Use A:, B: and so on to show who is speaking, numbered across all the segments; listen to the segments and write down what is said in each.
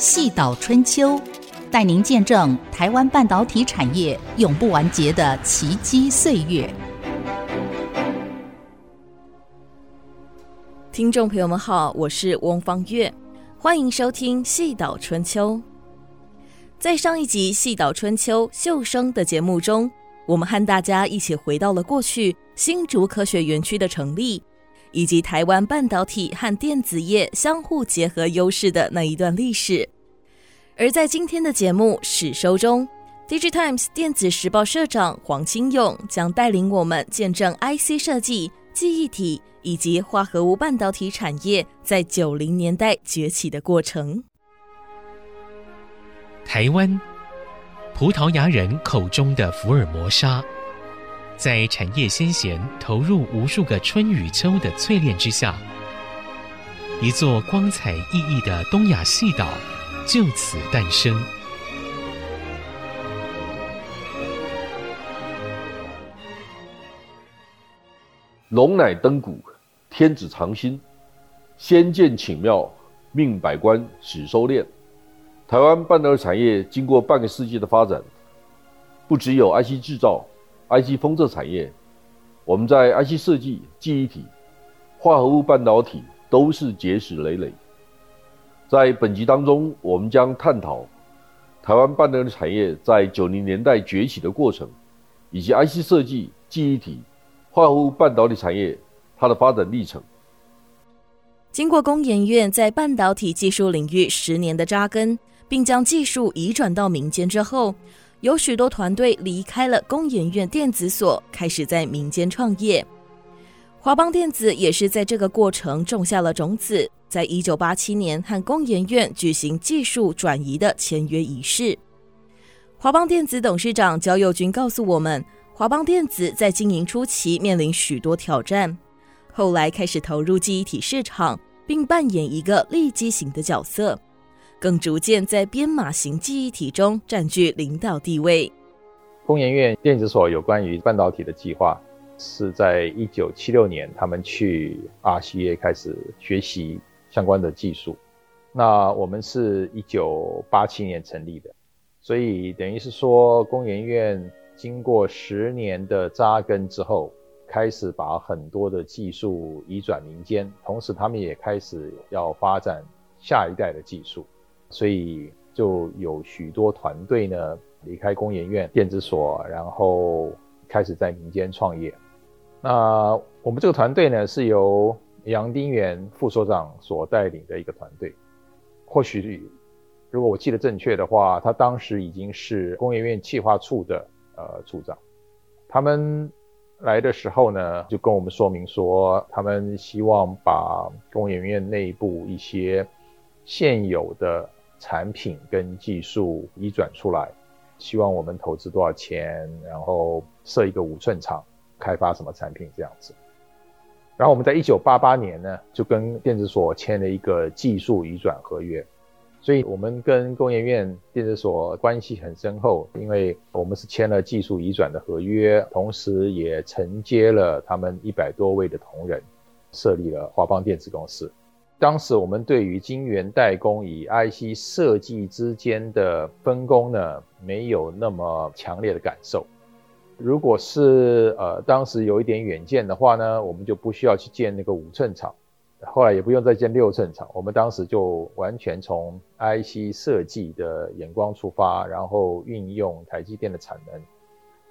A: 细岛春秋，带您见证台湾半导体产业永不完结的奇迹岁月。
B: 听众朋友们好，我是翁方月，欢迎收听细岛春秋。在上一集《细岛春秋》秀生的节目中，我们和大家一起回到了过去新竹科学园区的成立，以及台湾半导体和电子业相互结合优势的那一段历史。而在今天的节目史收中，DIGITIMES 电子时报社长黄清勇将带领我们见证 IC 设计、记忆体以及化合物半导体产业在九零年代崛起的过程。
C: 台湾，葡萄牙人口中的福尔摩沙，在产业先贤投入无数个春与秋的淬炼之下，一座光彩熠熠的东亚细岛就此诞生。
D: 龙乃登古，天子藏心，先见顷妙，命百官始收敛。台湾半导体产业经过半个世纪的发展，不只有 IC 制造、IC 封测产业，我们在 IC 设计、记忆体、化合物半导体都是结实累累。在本集当中，我们将探讨台湾半导体产业在九零年代崛起的过程，以及 IC 设计、记忆体、化合物半导体产业它的发展历程。
B: 经过工研院在半导体技术领域十年的扎根。并将技术移转到民间之后，有许多团队离开了工研院电子所，开始在民间创业。华邦电子也是在这个过程种下了种子，在一九八七年和工研院举行技术转移的签约仪式。华邦电子董事长焦佑军告诉我们，华邦电子在经营初期面临许多挑战，后来开始投入记忆体市场，并扮演一个利基型的角色。更逐渐在编码型记忆体中占据领导地位。
E: 工研院电子所有关于半导体的计划，是在一九七六年，他们去 RCA 开始学习相关的技术。那我们是一九八七年成立的，所以等于是说，工研院经过十年的扎根之后，开始把很多的技术移转民间，同时他们也开始要发展下一代的技术。所以就有许多团队呢离开工研院电子所，然后开始在民间创业。那我们这个团队呢是由杨丁元副所长所带领的一个团队。或许如果我记得正确的话，他当时已经是工研院企划处的呃处长。他们来的时候呢，就跟我们说明说，他们希望把工研院内部一些现有的产品跟技术移转出来，希望我们投资多少钱，然后设一个五寸厂，开发什么产品这样子。然后我们在一九八八年呢，就跟电子所签了一个技术移转合约，所以我们跟工研院电子所关系很深厚，因为我们是签了技术移转的合约，同时也承接了他们一百多位的同仁，设立了华邦电子公司。当时我们对于晶圆代工与 IC 设计之间的分工呢，没有那么强烈的感受。如果是呃当时有一点远见的话呢，我们就不需要去建那个五寸厂，后来也不用再建六寸厂。我们当时就完全从 IC 设计的眼光出发，然后运用台积电的产能，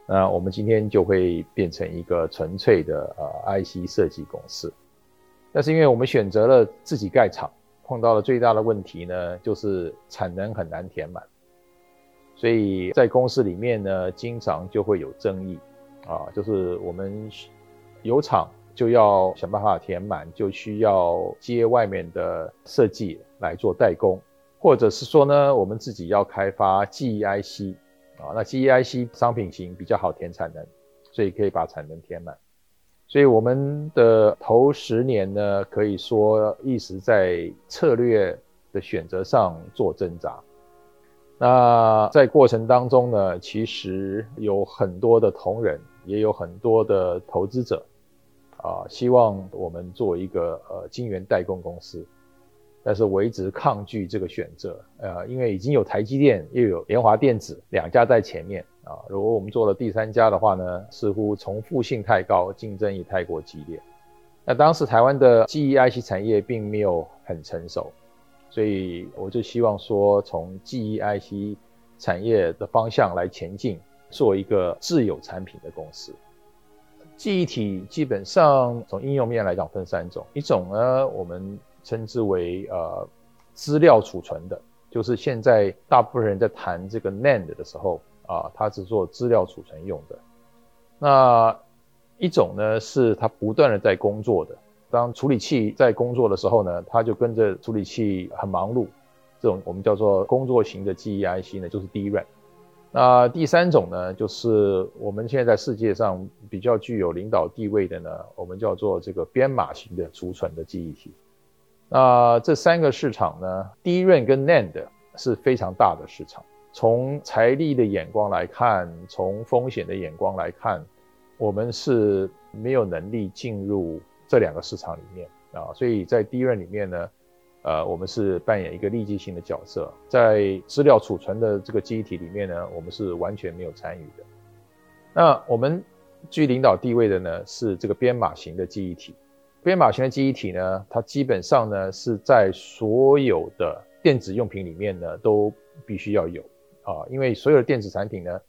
E: 那我们今天就会变成一个纯粹的呃 IC 设计公司。但是因为我们选择了自己盖厂，碰到了最大的问题呢，就是产能很难填满，所以在公司里面呢，经常就会有争议，啊，就是我们有厂就要想办法填满，就需要接外面的设计来做代工，或者是说呢，我们自己要开发 GEIC，啊，那 GEIC 商品型比较好填产能，所以可以把产能填满。所以我们的头十年呢，可以说一直在策略的选择上做挣扎。那在过程当中呢，其实有很多的同仁，也有很多的投资者，啊，希望我们做一个呃晶圆代工公司。但是我一直抗拒这个选择，呃，因为已经有台积电又有联华电子两家在前面啊，如果我们做了第三家的话呢，似乎重复性太高，竞争也太过激烈。那当时台湾的记忆 IC 产业并没有很成熟，所以我就希望说，从记忆 IC 产业的方向来前进，做一个自有产品的公司。记忆体基本上从应用面来讲分三种，一种呢我们称之为呃资料储存的，就是现在大部分人在谈这个 NAND 的时候啊，它是做资料储存用的。那一种呢是它不断的在工作的，当处理器在工作的时候呢，它就跟着处理器很忙碌，这种我们叫做工作型的记忆 IC 呢，就是 DRAM。那第三种呢，就是我们现在在世界上比较具有领导地位的呢，我们叫做这个编码型的储存的记忆体。那这三个市场呢，DRAM 跟 NAND 是非常大的市场。从财力的眼光来看，从风险的眼光来看，我们是没有能力进入这两个市场里面啊。所以在第一任里面呢。呃，我们是扮演一个利基型的角色，在资料储存的这个记忆体里面呢，我们是完全没有参与的。那我们居领导地位的呢，是这个编码型的记忆体。编码型的记忆体呢，它基本上呢是在所有的电子用品里面呢都必须要有啊，因为所有的电子产品呢，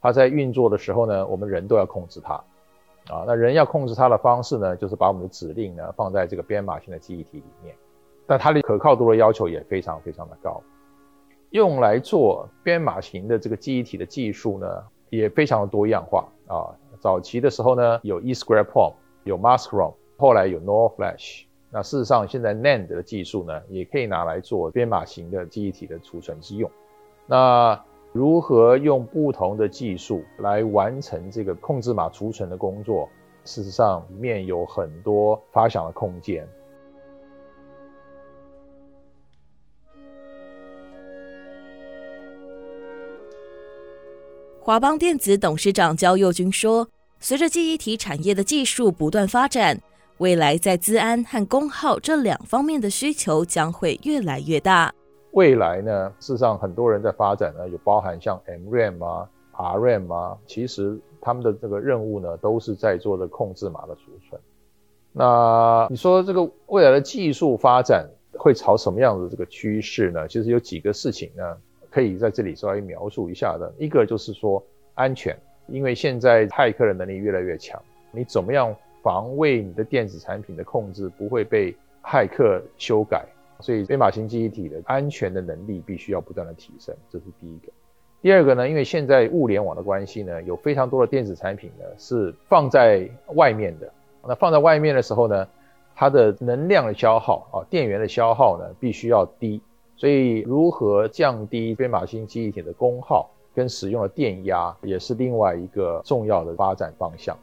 E: 它在运作的时候呢，我们人都要控制它啊。那人要控制它的方式呢，就是把我们的指令呢放在这个编码型的记忆体里面。但它的可靠度的要求也非常非常的高，用来做编码型的这个记忆体的技术呢，也非常的多样化啊。早期的时候呢，有 e s q u a r e p o m 有 Mask ROM，后来有 NOR Flash。那事实上，现在 NAND 的技术呢，也可以拿来做编码型的记忆体的储存之用。那如何用不同的技术来完成这个控制码储存的工作？事实上，面有很多发想的空间。
B: 华邦电子董事长焦佑军说：“随着记忆体产业的技术不断发展，未来在资安和功耗这两方面的需求将会越来越大。
E: 未来呢，事实上很多人在发展呢，有包含像 MRAM 啊、RRAM 啊，其实他们的这个任务呢，都是在做的控制码的储存。那你说这个未来的技术发展会朝什么样的这个趋势呢？其实有几个事情呢。”可以在这里稍微描述一下的，一个就是说安全，因为现在骇客的能力越来越强，你怎么样防卫你的电子产品的控制不会被骇客修改？所以编码型记忆体的安全的能力必须要不断的提升，这是第一个。第二个呢，因为现在物联网的关系呢，有非常多的电子产品呢是放在外面的，那放在外面的时候呢，它的能量的消耗啊，电源的消耗呢必须要低。所以，如何降低编码型记忆体的功耗跟使用的电压，也是另外一个重要的发展方向。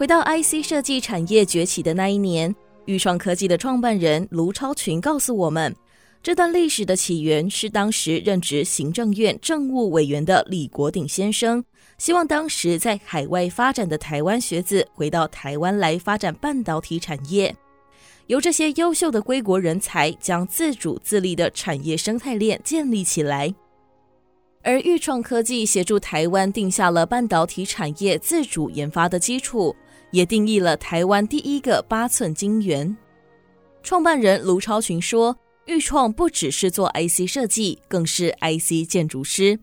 B: 回到 IC 设计产业崛起的那一年，钰创科技的创办人卢超群告诉我们，这段历史的起源是当时任职行政院政务委员的李国鼎先生。希望当时在海外发展的台湾学子回到台湾来发展半导体产业，由这些优秀的归国人才将自主自立的产业生态链建立起来。而钰创科技协助台湾定下了半导体产业自主研发的基础，也定义了台湾第一个八寸晶圆。创办人卢超群说：“钰创不只是做 IC 设计，更是 IC 建筑师。”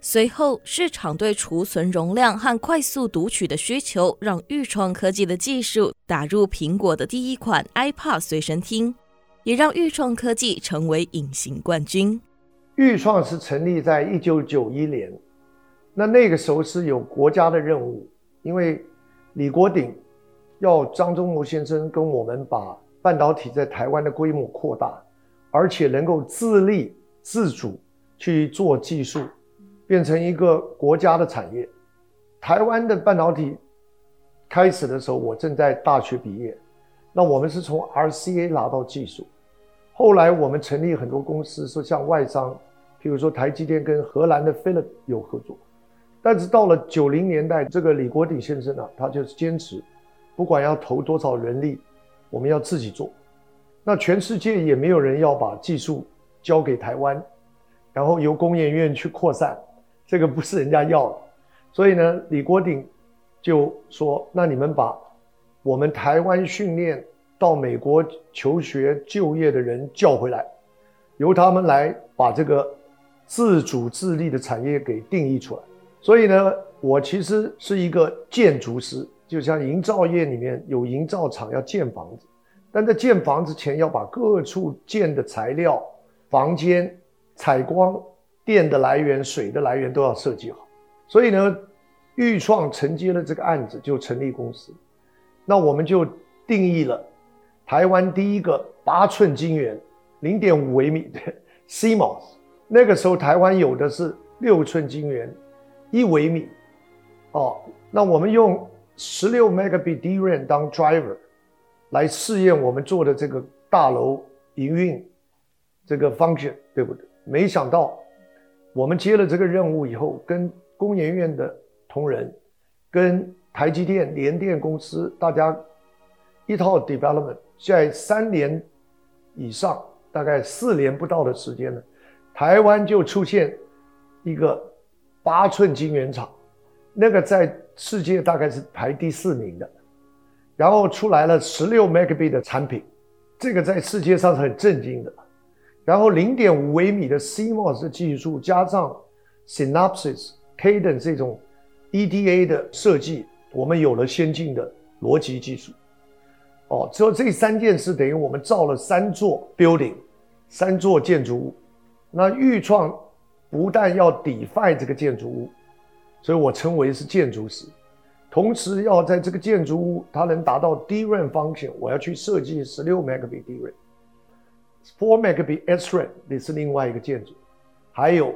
B: 随后，市场对储存容量和快速读取的需求，让钰创科技的技术打入苹果的第一款 iPod 随身听，也让钰创科技成为隐形冠军。
F: 钰创是成立在一九九一年，那那个时候是有国家的任务，因为李国鼎要张忠谋先生跟我们把半导体在台湾的规模扩大，而且能够自立自主去做技术。变成一个国家的产业。台湾的半导体开始的时候，我正在大学毕业。那我们是从 RCA 拿到技术，后来我们成立很多公司，说像外商，譬如说台积电跟荷兰的 Philip 有合作。但是到了九零年代，这个李国鼎先生啊，他就是坚持，不管要投多少人力，我们要自己做。那全世界也没有人要把技术交给台湾，然后由工研院去扩散，这个不是人家要的。所以呢，李国鼎就说：“那你们把我们台湾训练到美国求学就业的人叫回来，由他们来把这个自主自立的产业给定义出来。”所以呢，我其实是一个建筑师，就像营造业里面有营造厂要建房子。但在建房子前，要把各处建的材料、房间、采光、电的来源、水的来源都要设计好。所以呢，豫创承接了这个案子，就成立公司。那我们就定义了台湾第一个八寸晶圆、零点五微米的 CMOS。那个时候台湾有的是六寸晶圆，一微米。哦，那我们用十六 megabit DRAM 当 driver。来试验我们做的这个大楼营运这个 function 对不对？没想到我们接了这个任务以后，跟工研院的同仁，跟台积电、联电公司，大家一套 development，在三年以上，大概四年不到的时间呢，台湾就出现一个八寸晶圆厂，那个在世界大概是排第四名的。然后出来了十六 megabit 的产品，这个在世界上是很震惊的。然后零点五微米的 CMOS 技术，加上 Synopsys、Cadence 这种 EDA 的设计，我们有了先进的逻辑技术。哦，只有这三件事等于我们造了三座 building，三座建筑物。那豫创不但要 define 这个建筑物，所以我称为是建筑师。同时要在这个建筑物，它能达到 DRAM function，我要去设计十六 megabit DRAM，four megabit SRAM，这是另外一个建筑，还有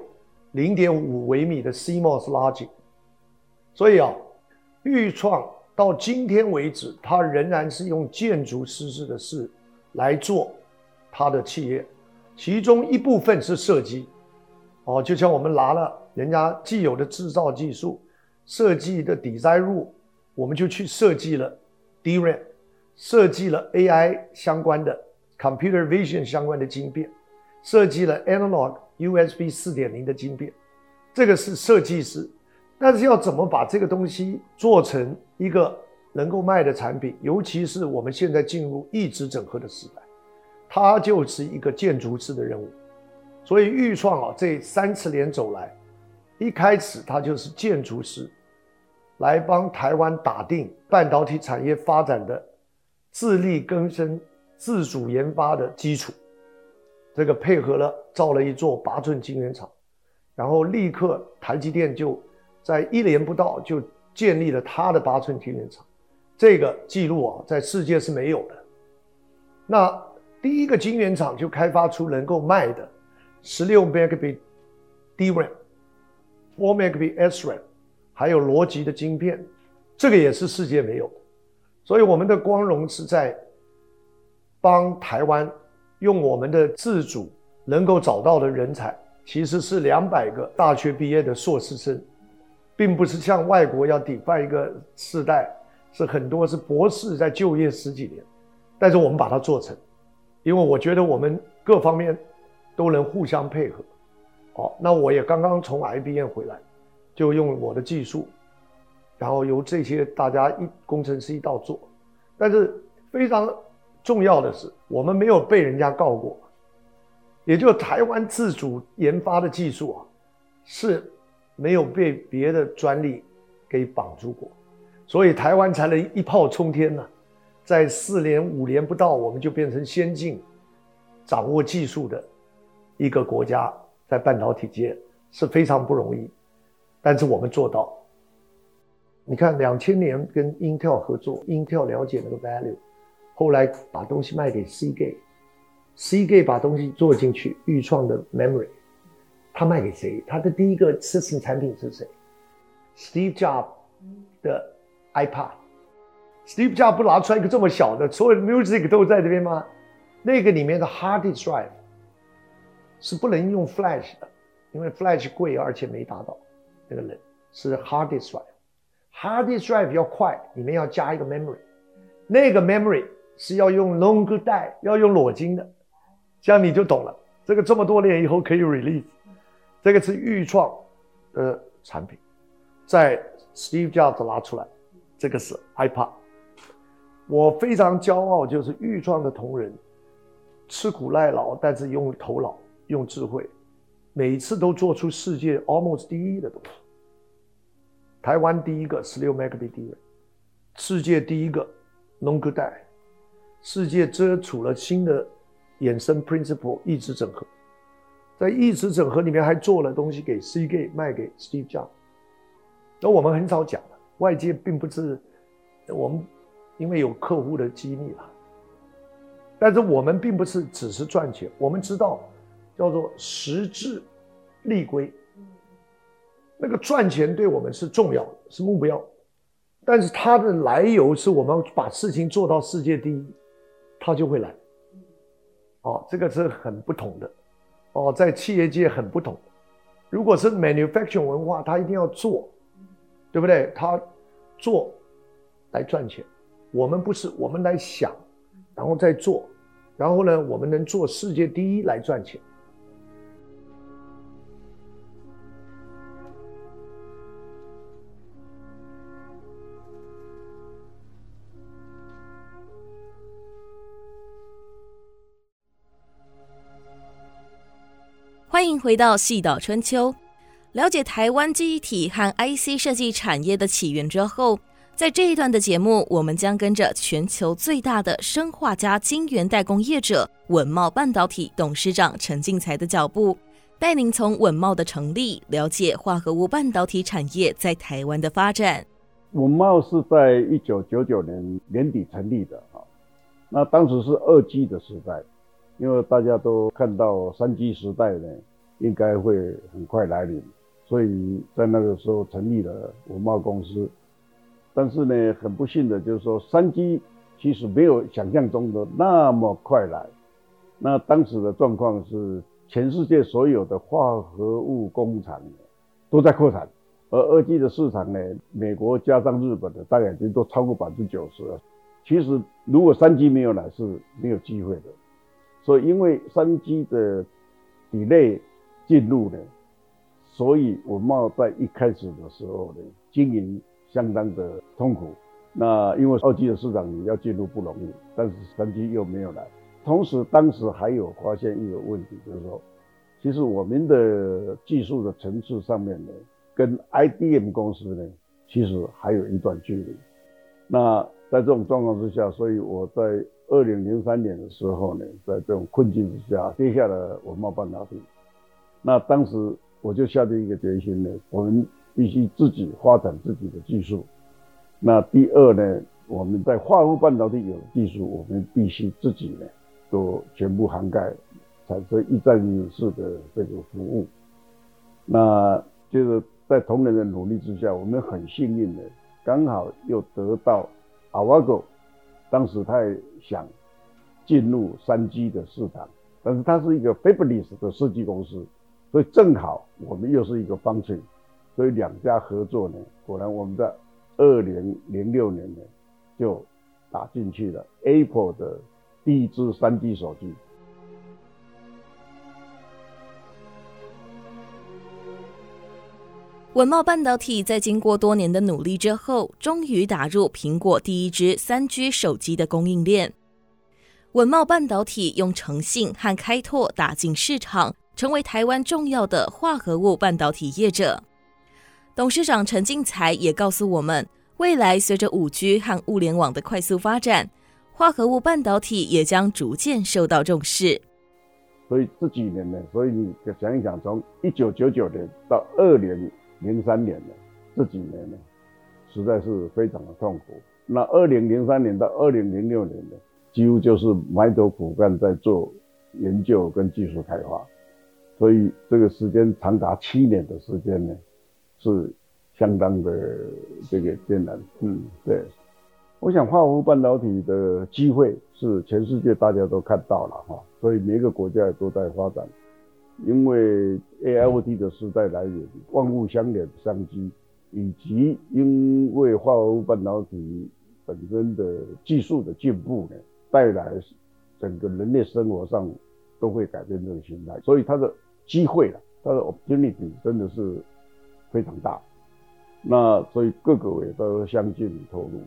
F: 零点五微米的 CMOS 拉紧。所以啊，豫创到今天为止，它仍然是用建筑师式的事来做它的企业，其中一部分是设计，哦，就像我们拿了人家既有的制造技术。设计的 design rule，我们就去设计了 DRAM，设计了 AI 相关的 computer vision 相关的晶片，设计了 analog USB 四点零的晶片，这个是设计师。但是要怎么把这个东西做成一个能够卖的产品，尤其是我们现在进入异质整合的时代，它就是一个建筑师的任务。所以豫创啊，这三十年走来，一开始它就是建筑师。来帮台湾打定半导体产业发展的自力更生、自主研发的基础，这个配合了造了一座八寸晶圆厂，然后立刻台积电就在一年不到就建立了它的八寸晶圆厂，这个记录啊在世界是没有的。那第一个晶圆厂就开发出能够卖的十六 megabit DRAM、four megabit SRAM。还有逻辑的晶片，这个也是世界没有的，所以我们的光荣是在帮台湾用我们的自主能够找到的人才，其实是两百个大学毕业的硕士生，并不是像外国要 define 一个世代，是很多是博士在就业十几年，但是我们把它做成，因为我觉得我们各方面都能互相配合。好，那我也刚刚从 IBM 回来。就用我的技术，然后由这些大家一工程师一道做，但是非常重要的是，我们没有被人家告过，也就台湾自主研发的技术啊，是没有被别的专利给绑住过，所以台湾才能一炮冲天呢，在四年五年不到，我们就变成先进掌握技术的一个国家，在半导体界是非常不容易。但是我们做到，你看两千年跟 Intel 合作，Intel 了解那个 value，后来把东西卖给 Seagate，Seagate 把东西做进去，预创的 memory，他卖给谁？他的第一个 system 产品是谁？Steve Jobs 的 iPad，Steve Jobs 不拿出来一个这么小的，所有的 music 都在这边吗？那个里面的 hard drive 是不能用 flash 的，因为 flash 贵而且没达到。那个人，是 Hard Drive，Hard Drive 要快，里面要加一个 memory，那个 memory 是要用 longer die，要用裸晶的，这样你就懂了。这个这么多年以后可以 release，这个是钰创的产品，在 Steve Jobs 拉出来，这个是 iPad。我非常骄傲，就是钰创的同仁，吃苦耐劳，但是用头脑、用智慧，每次都做出世界 almost 第一的东西。台湾第一个十六 megabyte，世界第一个 longer die，世界遮处了新的衍生 principle 异质整合，在异质整合里面还做了东西给 CG 卖给 Steve Jobs。那我们很少讲的，外界并不是我们。因为有客户的机密了，但是我们并不是只是赚钱，我们知道叫做实质利归。那个赚钱对我们是重要的，是目标，但是它的来由是我们把事情做到世界第一，它就会来。哦，这个是很不同的，哦，在企业界很不同。如果是 manufacturing 文化，它一定要做，对不对？它做来赚钱。我们不是，我们来想，然后再做，然后呢，我们能做世界第一来赚钱。
B: 欢迎回到《细岛春秋》，了解台湾记忆体和 IC 设计产业的起源之后。在这一段的节目，我们将跟着全球最大的生化镓晶圆代工业者稳茂半导体董事长陈进财的脚步，带您从稳茂的成立了解化合物半导体产业在台湾的发展。
G: 稳茂是在一九九九年年底成立的啊，那当时是二 G 的时代，因为大家都看到三 G 时代呢应该会很快来临，所以在那个时候成立了稳懋公司。但是呢，很不幸的就是说，三 G 其实没有想象中的那么快来。那当时的状况是，全世界所有的化合物工厂都在扩产，而二 G 的市场呢，美国加上日本的，大概已经都超过百分之九十了。其实如果三 G 没有来，是没有机会的。所以因为三 G 的底内进入的，所以稳懋在一开始的时候呢，经营。相当的痛苦，那因为二级的市场你要进入不容易，但是三 G 又没有来，同时当时还有发现一个问题，就是说，其实我们的技术的层次上面呢，跟 IDM 公司呢，其实还有一段距离。那在这种状况之下，所以我在二零零三年的时候呢，在这种困境之下，接下了稳懋半导体。那当时我就下定一个决心呢，我们。必须自己发展自己的技术。那第二呢，我们在化合物半导体有技术，我们必须自己呢都全部涵盖，产生一站式的这个服务。那就是在同仁的努力之下，我们很幸运的刚好又得到 Avago，当时他也想进入三 G 的市场，但是它是一个 Fabulous 的设计公司，所以正好我们又是一个 Foundry。所以两家合作呢，果然我们在二零零六年呢就打进去了 Apple 的第一支三 G 手机。
B: 稳懋半导体在经过多年的努力之后，终于打入苹果第一支三 G 手机的供应链。稳懋半导体用诚信和开拓打进市场，成为台湾重要的化合物半导体业者。董事长陈进财也告诉我们，未来随着五 G 和物联网的快速发展，化合物半导体也将逐渐受到重视。
G: 所以这几年呢，所以你想一想，从一九九九年到二零零三年呢，这几年呢，实在是非常的痛苦。那二零零三年到二零零六年呢，几乎就是埋头苦干在做研究跟技术开发，所以这个时间长达七年的时间呢。是相当的这个艰难，嗯，对，我想化合物半导体的机会是全世界大家都看到了哈，所以每个国家都在发展，因为 AIoT 的时代来临，万物相连，商机，以及因为化合物半导体本身的技术的进步呢，带来整个人类生活上都会改变这个形态，所以它的机会了，它的 opportunity 真的是非常大。那所以各个也都相继投入。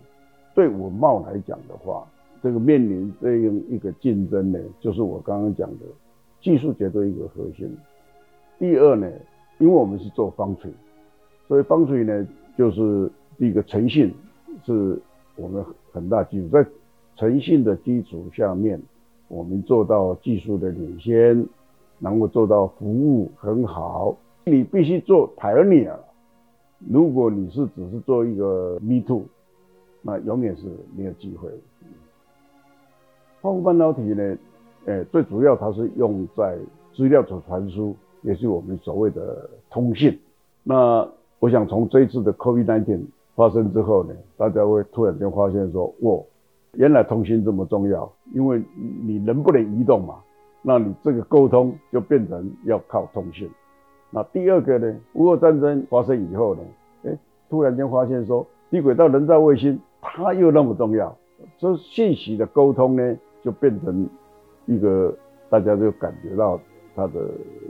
G: 对稳懋来讲的话，这个面临这样一个竞争呢，就是我刚刚讲的技术绝对一个核心。第二呢，因为我们是做方锤所以方锤呢，就是第一个诚信是我们很大基础，在诚信的基础下面，我们做到技术的领先，能够做到服务很好。你必须做 pioneer，如果你是只是做一个 me too，那永远是没有机会的。化合物半导体呢，诶，最主要它是用在资料的传输，也是我们所谓的通信。那我想从这一次的 COVID-19 发生之后呢，大家会突然间发现说，哇，原来通信这么重要，因为你人不能移动嘛，那你这个沟通就变成要靠通讯。那第二个呢，乌俄战争发生以后呢，诶，突然间发现说，低轨道人造卫星它又那么重要，这信息的沟通呢，就变成一个大家就感觉到它的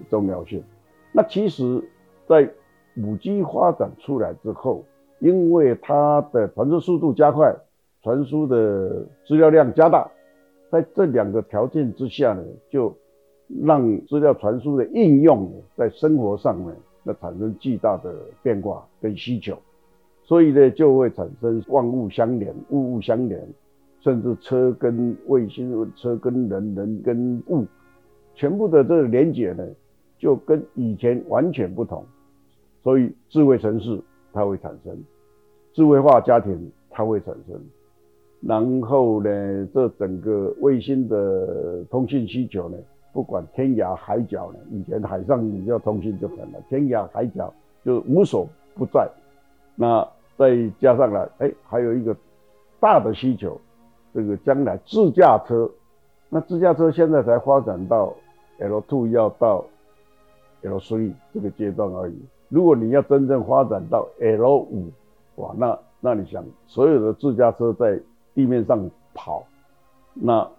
G: 重要性。那其实，在五 G 发展出来之后，因为它的传输速度加快，传输的资料量加大，在这两个条件之下呢，就让资料传输的应用在生活上呢，那产生巨大的变化跟需求，所以呢，就会产生万物相连，物物相连。甚至车跟卫星、车跟人、人跟物，全部的这个连接呢，就跟以前完全不同。所以智慧城市它会产生，智慧化家庭它会产生，然后呢，这整个卫星的通信需求呢，不管天涯海角呢，以前海上你要通信就很难，天涯海角就无所不在。那再加上了，哎，还有一个大的需求。这个将来自驾车，那自驾车现在才发展到 L2 要到 L3 这个阶段而已。如果你要真正发展到 L5，哇，那那你想，所有的自驾车在地面上跑，那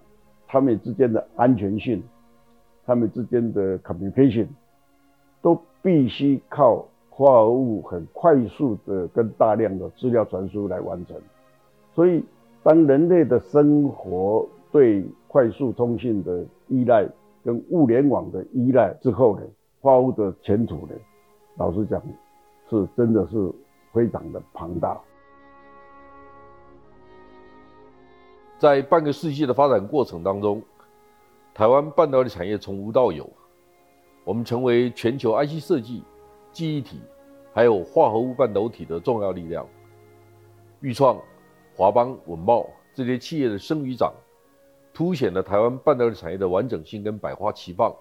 G: 他们之间的安全性，他们之间的 communication，都必须靠化合物很快速的跟大量的资料传输来完成，所以。当人类的生活对快速通信的依赖跟物联网的依赖之后呢，化合物的前途呢，老实讲，是真的是非常的庞大。
D: 在半个世纪的发展过程当中，台湾半导体产业从无到有，我们成为全球 IC 设计、记忆体还有化合物半导体的重要力量。裕创。华邦、稳懋这些企业的生与长，凸显了台湾半导体产业的完整性跟百花齐放。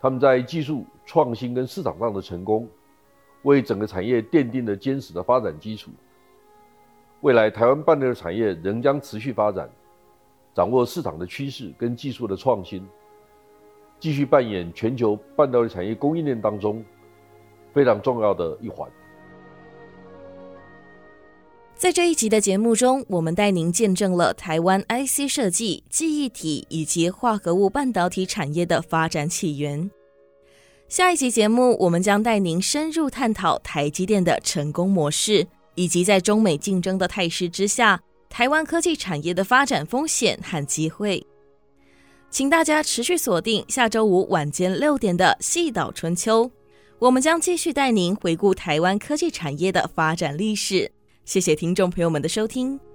D: 他们在技术创新跟市场上的成功，为整个产业奠定了坚实的发展基础。未来台湾半导体产业仍将持续发展，掌握市场的趋势跟技术的创新，继续扮演全球半导体产业供应链当中非常重要的一环。
B: 在这一集的节目中，我们带您见证了台湾 IC 设计、记忆体以及化合物半导体产业的发展起源。下一集节目，我们将带您深入探讨台积电的成功模式，以及在中美竞争的态势之下，台湾科技产业的发展风险和机会。请大家持续锁定下周五晚间六点的《细岛春秋》，我们将继续带您回顾台湾科技产业的发展历史。谢谢听众朋友们的收听。